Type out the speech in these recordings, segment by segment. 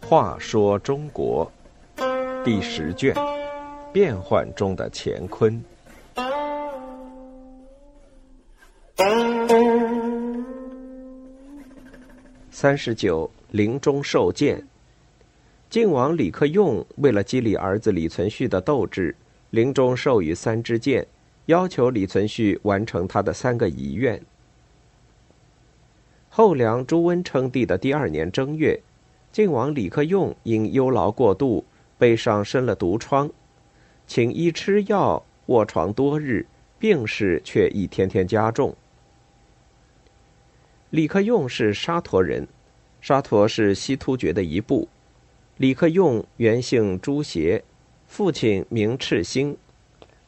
话说中国第十卷：变幻中的乾坤。三十九，临终受剑。晋王李克用为了激励儿子李存勖的斗志，临终授予三支箭，要求李存勖完成他的三个遗愿。后梁朱温称帝的第二年正月，晋王李克用因忧劳过度，背上生了毒疮，请医吃药，卧床多日，病势却一天天加重。李克用是沙陀人，沙陀是西突厥的一部。李克用原姓朱邪，父亲名赤星，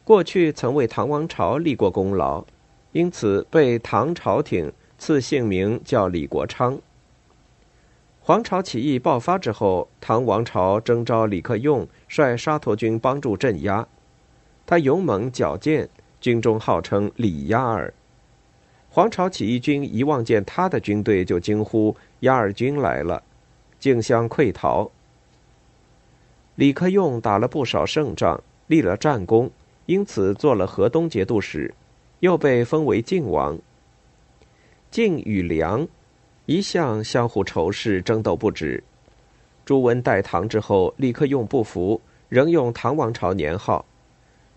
过去曾为唐王朝立过功劳，因此被唐朝廷赐姓名叫李国昌。黄巢起义爆发之后，唐王朝征召李克用率沙陀军帮助镇压，他勇猛矫健，军中号称李压儿。黄巢起义军一望见他的军队，就惊呼：“压儿军来了！”竞相溃逃。李克用打了不少胜仗，立了战功，因此做了河东节度使，又被封为晋王。晋与梁一向相互仇视，争斗不止。朱温代唐之后，李克用不服，仍用唐王朝年号，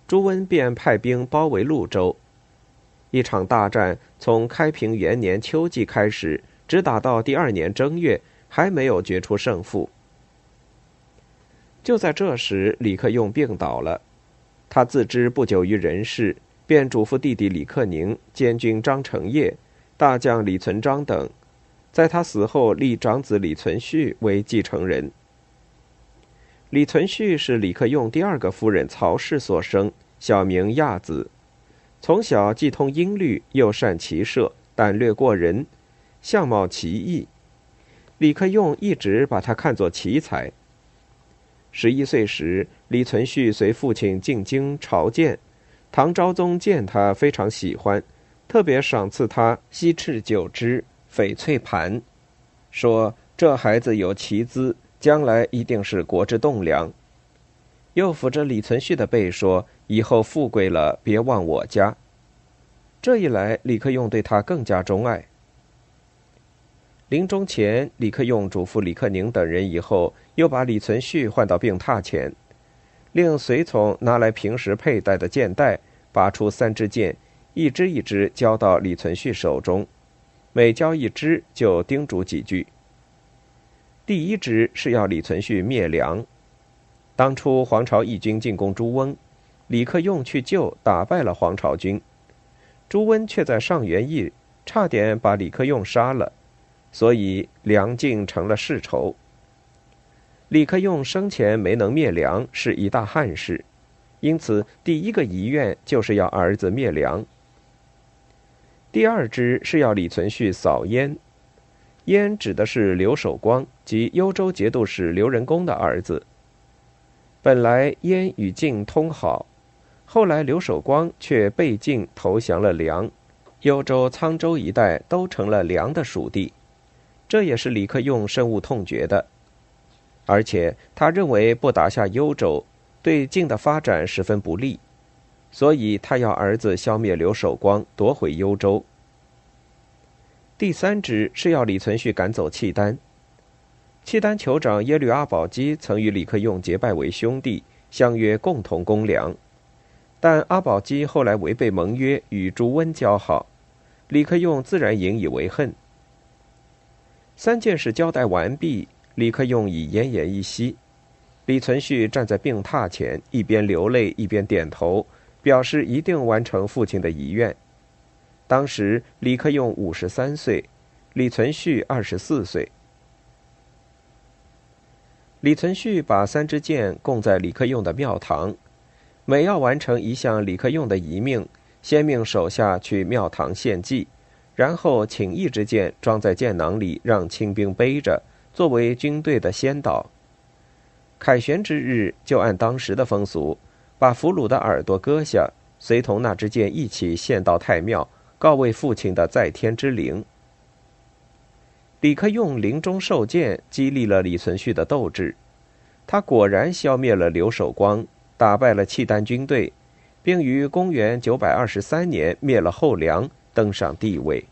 朱温便派兵包围潞州。一场大战从开平元年秋季开始，直打到第二年正月，还没有决出胜负。就在这时，李克用病倒了。他自知不久于人世，便嘱咐弟弟李克宁、监军张承业、大将李存璋等，在他死后立长子李存勖为继承人。李存勖是李克用第二个夫人曹氏所生，小名亚子，从小既通音律，又善骑射，胆略过人，相貌奇异。李克用一直把他看作奇才。十一岁时，李存勖随父亲进京朝见，唐昭宗见他非常喜欢，特别赏赐他西赤九只、翡翠盘，说这孩子有奇资，将来一定是国之栋梁。又抚着李存勖的背说：“以后富贵了，别忘我家。”这一来，李克用对他更加钟爱。临终前，李克用嘱咐李克宁等人，以后又把李存勖换到病榻前，令随从拿来平时佩戴的剑带，拔出三支箭，一支一支交到李存勖手中，每交一支就叮嘱几句。第一支是要李存勖灭梁。当初黄巢义军进攻朱温，李克用去救，打败了黄巢军，朱温却在上元驿差点把李克用杀了。所以梁靖成了世仇。李克用生前没能灭梁，是一大憾事，因此第一个遗愿就是要儿子灭梁。第二支是要李存勖扫燕，燕指的是刘守光及幽州节度使刘仁恭的儿子。本来燕与晋通好，后来刘守光却被晋投降了梁，幽州、沧州一带都成了梁的属地。这也是李克用深恶痛绝的，而且他认为不打下幽州，对晋的发展十分不利，所以他要儿子消灭刘守光，夺回幽州。第三支是要李存勖赶走契丹，契丹酋长耶律阿保机曾与李克用结拜为兄弟，相约共同攻梁，但阿保机后来违背盟约，与朱温交好，李克用自然引以为恨。三件事交代完毕，李克用已奄奄一息。李存勖站在病榻前，一边流泪一边点头，表示一定完成父亲的遗愿。当时李克用五十三岁，李存勖二十四岁。李存勖把三支箭供在李克用的庙堂，每要完成一项李克用的遗命，先命手下去庙堂献祭。然后请一支箭装在箭囊里，让清兵背着，作为军队的先导。凯旋之日，就按当时的风俗，把俘虏的耳朵割下，随同那支箭一起献到太庙，告慰父亲的在天之灵。李克用临终受剑，激励了李存勖的斗志。他果然消灭了刘守光，打败了契丹军队，并于公元923年灭了后梁，登上帝位。